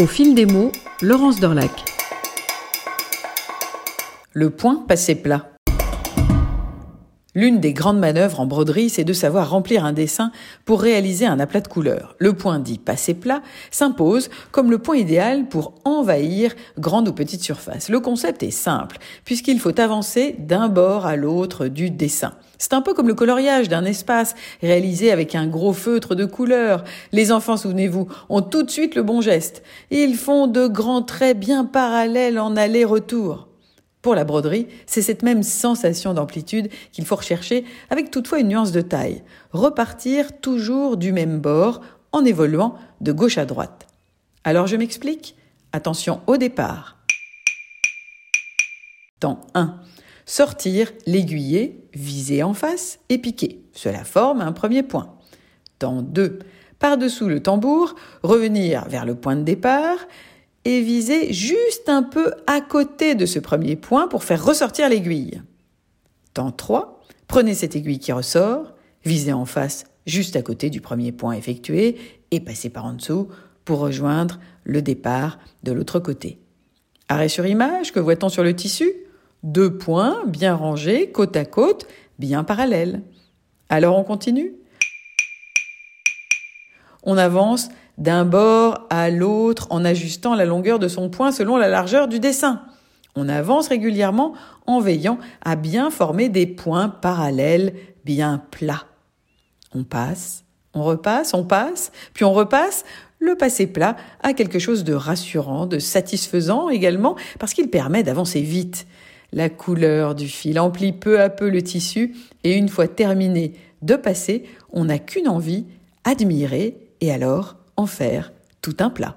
Au fil des mots, Laurence Dorlac. Le point passé plat. L'une des grandes manœuvres en broderie, c'est de savoir remplir un dessin pour réaliser un aplat de couleurs. Le point dit passé plat s'impose comme le point idéal pour envahir grande ou petite surface. Le concept est simple, puisqu'il faut avancer d'un bord à l'autre du dessin. C'est un peu comme le coloriage d'un espace réalisé avec un gros feutre de couleurs. Les enfants, souvenez-vous, ont tout de suite le bon geste. Ils font de grands traits bien parallèles en aller-retour. Pour la broderie, c'est cette même sensation d'amplitude qu'il faut rechercher, avec toutefois une nuance de taille. Repartir toujours du même bord en évoluant de gauche à droite. Alors je m'explique? Attention au départ. Temps 1. Sortir l'aiguillet, viser en face et piquer. Cela forme un premier point. Temps 2. Par-dessous le tambour, revenir vers le point de départ, et viser juste un peu à côté de ce premier point pour faire ressortir l'aiguille. Temps 3, prenez cette aiguille qui ressort, visez en face juste à côté du premier point effectué et passez par en dessous pour rejoindre le départ de l'autre côté. Arrêt sur image, que voit-on sur le tissu? Deux points bien rangés, côte à côte, bien parallèles. Alors on continue? On avance d'un bord à l'autre en ajustant la longueur de son point selon la largeur du dessin. On avance régulièrement en veillant à bien former des points parallèles bien plats. On passe, on repasse, on passe, puis on repasse. Le passé plat a quelque chose de rassurant, de satisfaisant également, parce qu'il permet d'avancer vite. La couleur du fil emplit peu à peu le tissu, et une fois terminé de passer, on n'a qu'une envie, admirer, et alors en faire tout un plat.